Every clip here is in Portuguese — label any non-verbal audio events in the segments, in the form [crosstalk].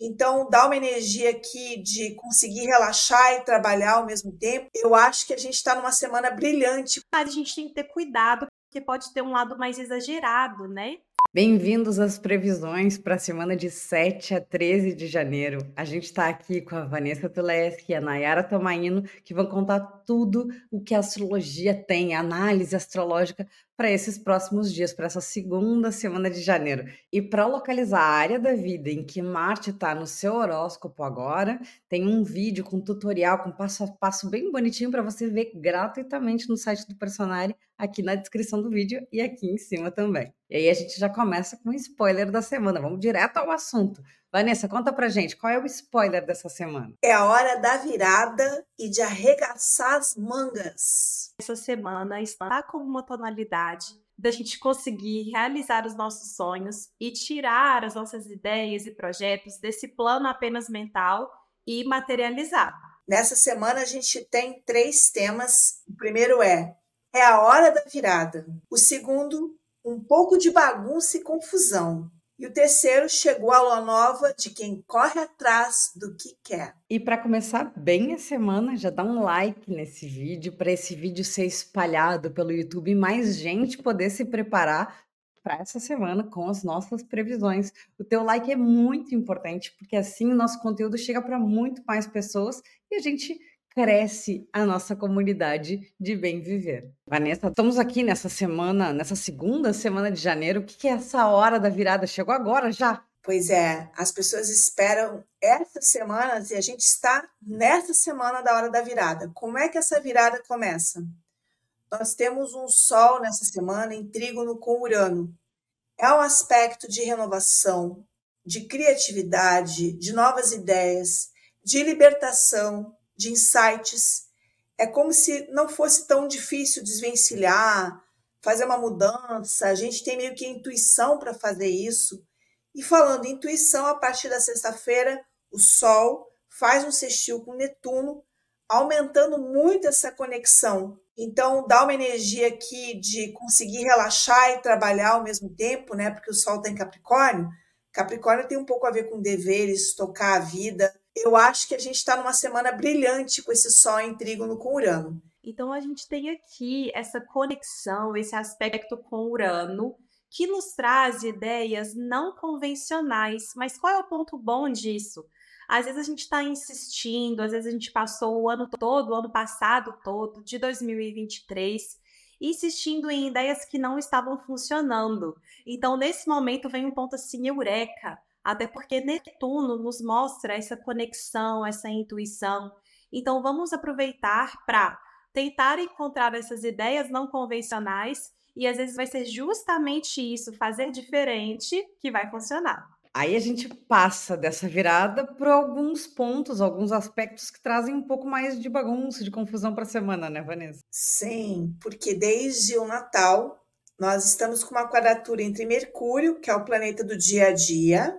Então, dá uma energia aqui de conseguir relaxar e trabalhar ao mesmo tempo. Eu acho que a gente está numa semana brilhante. Mas a gente tem que ter cuidado, porque pode ter um lado mais exagerado, né? Bem-vindos às previsões para a semana de 7 a 13 de janeiro. A gente está aqui com a Vanessa Tuleski e a Nayara Tomaino, que vão contar tudo o que a astrologia tem, a análise astrológica para esses próximos dias, para essa segunda semana de janeiro. E para localizar a área da vida em que Marte está no seu horóscopo agora, tem um vídeo com tutorial, com passo a passo bem bonitinho para você ver gratuitamente no site do Personari, aqui na descrição do vídeo e aqui em cima também. E aí a gente já começa com o spoiler da semana. Vamos direto ao assunto. Vanessa, conta pra gente, qual é o spoiler dessa semana? É a hora da virada e de arregaçar as mangas. Essa semana está com uma tonalidade da gente conseguir realizar os nossos sonhos e tirar as nossas ideias e projetos desse plano apenas mental e materializar. Nessa semana a gente tem três temas. O primeiro é é a hora da virada. O segundo, um pouco de bagunça e confusão. E o terceiro chegou a lua nova de quem corre atrás do que quer. E para começar bem a semana, já dá um like nesse vídeo para esse vídeo ser espalhado pelo YouTube e mais gente poder se preparar para essa semana com as nossas previsões. O teu like é muito importante porque assim o nosso conteúdo chega para muito mais pessoas e a gente cresce a nossa comunidade de bem viver. Vanessa, estamos aqui nessa semana, nessa segunda semana de janeiro. O que é essa hora da virada? Chegou agora já? Pois é, as pessoas esperam essas semanas e a gente está nessa semana da hora da virada. Como é que essa virada começa? Nós temos um Sol nessa semana em trígono com Urano. É um aspecto de renovação, de criatividade, de novas ideias, de libertação, de insights. É como se não fosse tão difícil desvencilhar, fazer uma mudança. A gente tem meio que intuição para fazer isso. E falando em intuição, a partir da sexta-feira, o Sol faz um sextil com Netuno, aumentando muito essa conexão. Então, dá uma energia aqui de conseguir relaxar e trabalhar ao mesmo tempo, né? Porque o Sol está em Capricórnio. Capricórnio tem um pouco a ver com deveres, tocar a vida, eu acho que a gente está numa semana brilhante com esse Sol em trígono com Urano. Então a gente tem aqui essa conexão, esse aspecto com Urano, que nos traz ideias não convencionais. Mas qual é o ponto bom disso? Às vezes a gente está insistindo, às vezes a gente passou o ano todo, o ano passado todo, de 2023, insistindo em ideias que não estavam funcionando. Então, nesse momento, vem um ponto assim, eureka até porque Netuno nos mostra essa conexão, essa intuição. Então vamos aproveitar para tentar encontrar essas ideias não convencionais e às vezes vai ser justamente isso, fazer diferente, que vai funcionar. Aí a gente passa dessa virada por alguns pontos, alguns aspectos que trazem um pouco mais de bagunça, de confusão para a semana, né, Vanessa? Sim, porque desde o Natal nós estamos com uma quadratura entre Mercúrio, que é o planeta do dia a dia,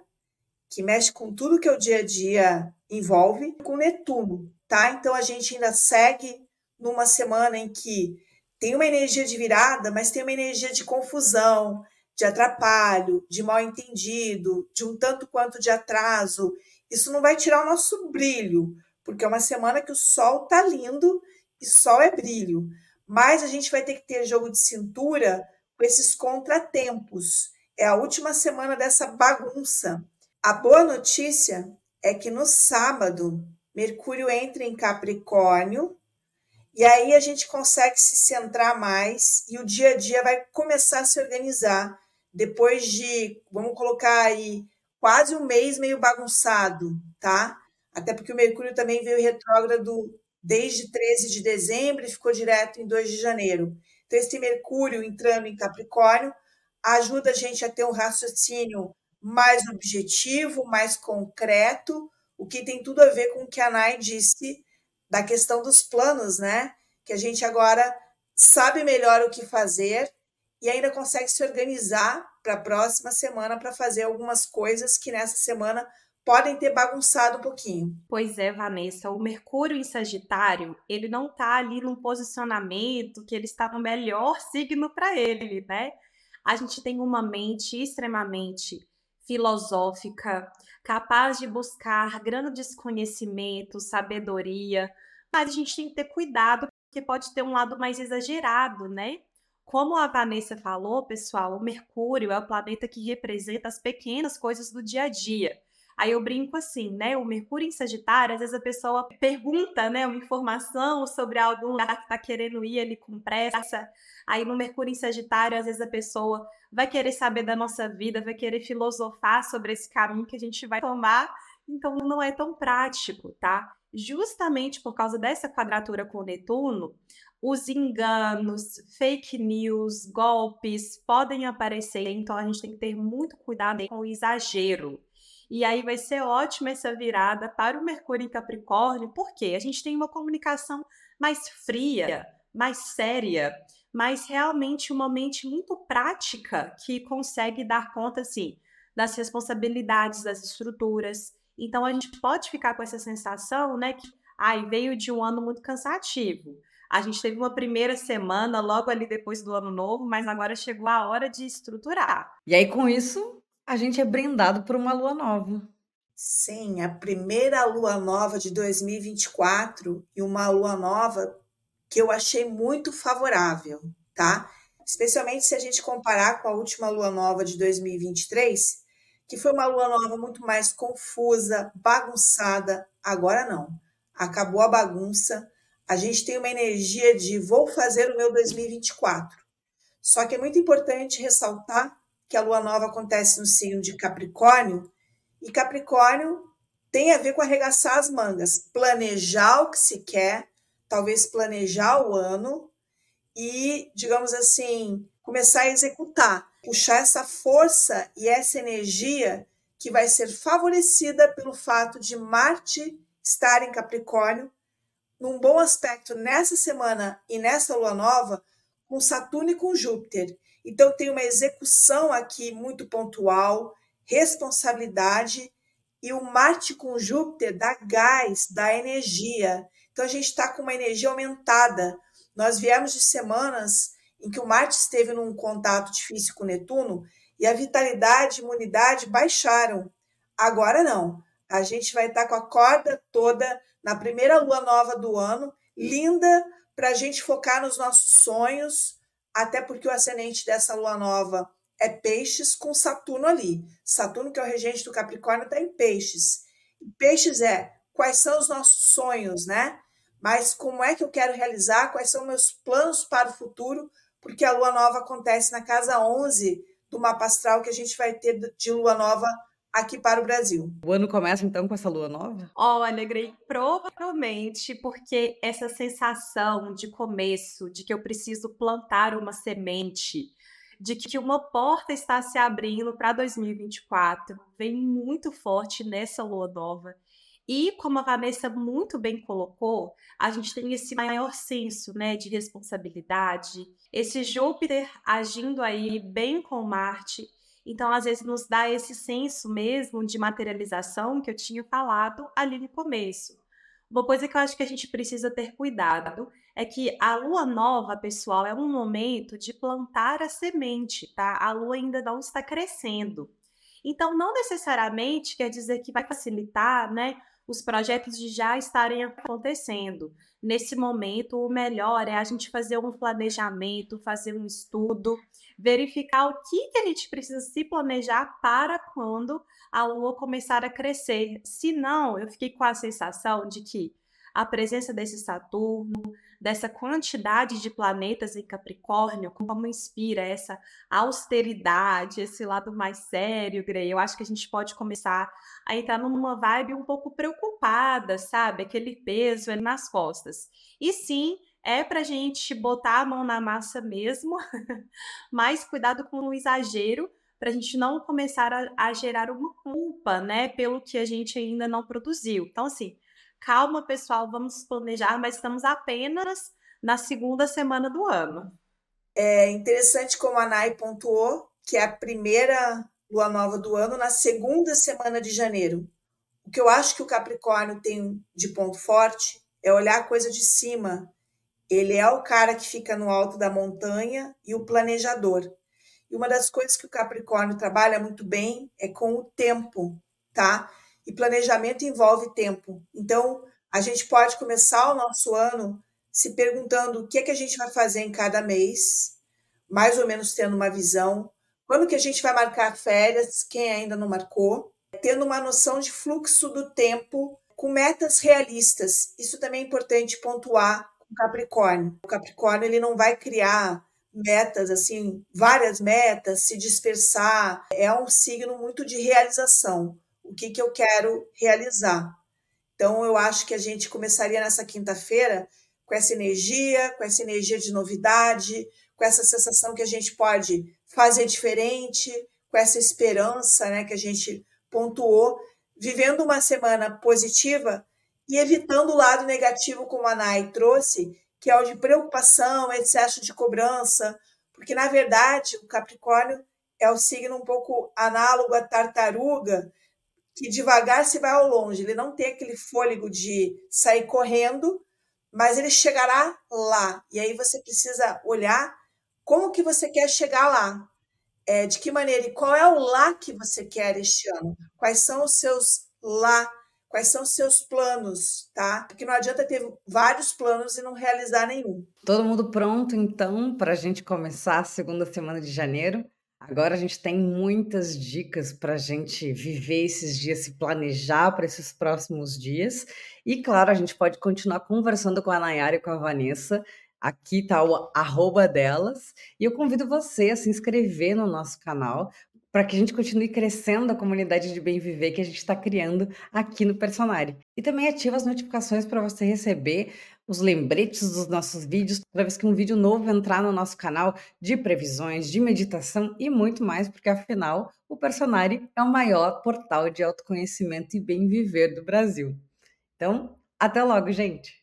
que mexe com tudo que o dia a dia envolve, com Netuno, tá? Então a gente ainda segue numa semana em que tem uma energia de virada, mas tem uma energia de confusão, de atrapalho, de mal entendido, de um tanto quanto de atraso. Isso não vai tirar o nosso brilho, porque é uma semana que o sol tá lindo e sol é brilho. Mas a gente vai ter que ter jogo de cintura com esses contratempos. É a última semana dessa bagunça. A boa notícia é que no sábado Mercúrio entra em Capricórnio e aí a gente consegue se centrar mais e o dia a dia vai começar a se organizar depois de, vamos colocar aí, quase um mês meio bagunçado, tá? Até porque o Mercúrio também veio retrógrado desde 13 de dezembro e ficou direto em 2 de janeiro. Então, esse Mercúrio entrando em Capricórnio ajuda a gente a ter um raciocínio mais objetivo, mais concreto, o que tem tudo a ver com o que a Nai disse da questão dos planos, né? Que a gente agora sabe melhor o que fazer e ainda consegue se organizar para a próxima semana para fazer algumas coisas que nessa semana podem ter bagunçado um pouquinho. Pois é, Vanessa, o Mercúrio em Sagitário, ele não está ali num posicionamento que ele está no melhor signo para ele, né? A gente tem uma mente extremamente filosófica, capaz de buscar grandes conhecimentos, sabedoria, mas a gente tem que ter cuidado, porque pode ter um lado mais exagerado, né? Como a Vanessa falou, pessoal, o Mercúrio é o planeta que representa as pequenas coisas do dia a dia. Aí eu brinco assim, né? O Mercúrio em Sagitário, às vezes a pessoa pergunta, né, uma informação sobre algum lugar que está querendo ir ali com pressa. Aí no Mercúrio em Sagitário, às vezes a pessoa vai querer saber da nossa vida, vai querer filosofar sobre esse caminho que a gente vai tomar. Então não é tão prático, tá? Justamente por causa dessa quadratura com Netuno, os enganos, fake news, golpes podem aparecer, então a gente tem que ter muito cuidado com o exagero. E aí vai ser ótima essa virada para o Mercúrio em Capricórnio, porque a gente tem uma comunicação mais fria, mais séria, mas realmente uma mente muito prática que consegue dar conta, assim, das responsabilidades das estruturas. Então a gente pode ficar com essa sensação, né, que ai, veio de um ano muito cansativo. A gente teve uma primeira semana logo ali depois do ano novo, mas agora chegou a hora de estruturar. E aí com isso, a gente é brindado por uma lua nova. Sim, a primeira lua nova de 2024 e uma lua nova que eu achei muito favorável, tá? Especialmente se a gente comparar com a última lua nova de 2023, que foi uma lua nova muito mais confusa, bagunçada. Agora não. Acabou a bagunça. A gente tem uma energia de vou fazer o meu 2024. Só que é muito importante ressaltar que a lua nova acontece no signo de Capricórnio, e Capricórnio tem a ver com arregaçar as mangas, planejar o que se quer, talvez planejar o ano e, digamos assim, começar a executar, puxar essa força e essa energia que vai ser favorecida pelo fato de Marte estar em Capricórnio, num bom aspecto nessa semana e nessa lua nova, com Saturno e com Júpiter. Então, tem uma execução aqui muito pontual, responsabilidade, e o Marte com Júpiter dá gás, dá energia. Então, a gente está com uma energia aumentada. Nós viemos de semanas em que o Marte esteve num contato difícil com Netuno e a vitalidade e imunidade baixaram. Agora não. A gente vai estar tá com a corda toda na primeira lua nova do ano, linda, para a gente focar nos nossos sonhos, até porque o ascendente dessa lua nova é peixes com Saturno ali. Saturno, que é o regente do Capricórnio, está em peixes. peixes é quais são os nossos sonhos, né? Mas como é que eu quero realizar? Quais são meus planos para o futuro? Porque a lua nova acontece na casa 11 do mapa astral que a gente vai ter de lua nova aqui para o Brasil. O ano começa então com essa lua nova? Olha, Grey, provavelmente porque essa sensação de começo, de que eu preciso plantar uma semente, de que uma porta está se abrindo para 2024, vem muito forte nessa lua nova. E como a Vanessa muito bem colocou, a gente tem esse maior senso, né, de responsabilidade, esse Júpiter agindo aí bem com Marte então, às vezes, nos dá esse senso mesmo de materialização que eu tinha falado ali no começo. Uma coisa que eu acho que a gente precisa ter cuidado é que a lua nova, pessoal, é um momento de plantar a semente, tá? A lua ainda não está crescendo. Então, não necessariamente quer dizer que vai facilitar, né, os projetos já estarem acontecendo. Nesse momento, o melhor é a gente fazer um planejamento, fazer um estudo, verificar o que, que a gente precisa se planejar para quando a Lua começar a crescer. Se não, eu fiquei com a sensação de que a presença desse Saturno, dessa quantidade de planetas em Capricórnio, como inspira essa austeridade, esse lado mais sério, Grey. Eu acho que a gente pode começar a entrar numa vibe um pouco preocupada, sabe? Aquele peso nas costas. E sim, é para a gente botar a mão na massa mesmo, [laughs] mas cuidado com o exagero, para a gente não começar a, a, gerar uma culpa, né, pelo que a gente ainda não produziu. Então, assim, calma, pessoal, vamos planejar, mas estamos apenas na segunda semana do ano. É interessante como a Nai pontuou que é a primeira lua nova do ano na segunda semana de janeiro. O que eu acho que o Capricórnio tem de ponto forte é olhar a coisa de cima ele é o cara que fica no alto da montanha e o planejador. E uma das coisas que o Capricórnio trabalha muito bem é com o tempo, tá? E planejamento envolve tempo. Então, a gente pode começar o nosso ano se perguntando o que é que a gente vai fazer em cada mês, mais ou menos tendo uma visão, quando que a gente vai marcar férias, quem ainda não marcou, tendo uma noção de fluxo do tempo com metas realistas. Isso também é importante pontuar com Capricórnio. O Capricórnio ele não vai criar metas assim, várias metas, se dispersar. É um signo muito de realização. O que que eu quero realizar? Então eu acho que a gente começaria nessa quinta-feira com essa energia, com essa energia de novidade, com essa sensação que a gente pode fazer diferente, com essa esperança, né, que a gente pontuou, vivendo uma semana positiva e evitando o lado negativo, como a Nai trouxe, que é o de preocupação, excesso de cobrança, porque na verdade o Capricórnio é o signo um pouco análogo à tartaruga, que devagar se vai ao longe, ele não tem aquele fôlego de sair correndo, mas ele chegará lá. E aí você precisa olhar como que você quer chegar lá, é, de que maneira e qual é o lá que você quer este ano, quais são os seus lá quais são os seus planos, tá? Porque não adianta ter vários planos e não realizar nenhum. Todo mundo pronto, então, para a gente começar a segunda semana de janeiro? Agora a gente tem muitas dicas para a gente viver esses dias, se planejar para esses próximos dias. E claro, a gente pode continuar conversando com a Nayara e com a Vanessa. Aqui está o arroba delas. E eu convido você a se inscrever no nosso canal para que a gente continue crescendo a comunidade de bem viver que a gente está criando aqui no Personari. E também ativa as notificações para você receber os lembretes dos nossos vídeos toda vez que um vídeo novo entrar no nosso canal de previsões, de meditação e muito mais, porque afinal o Personari é o maior portal de autoconhecimento e bem viver do Brasil. Então, até logo, gente!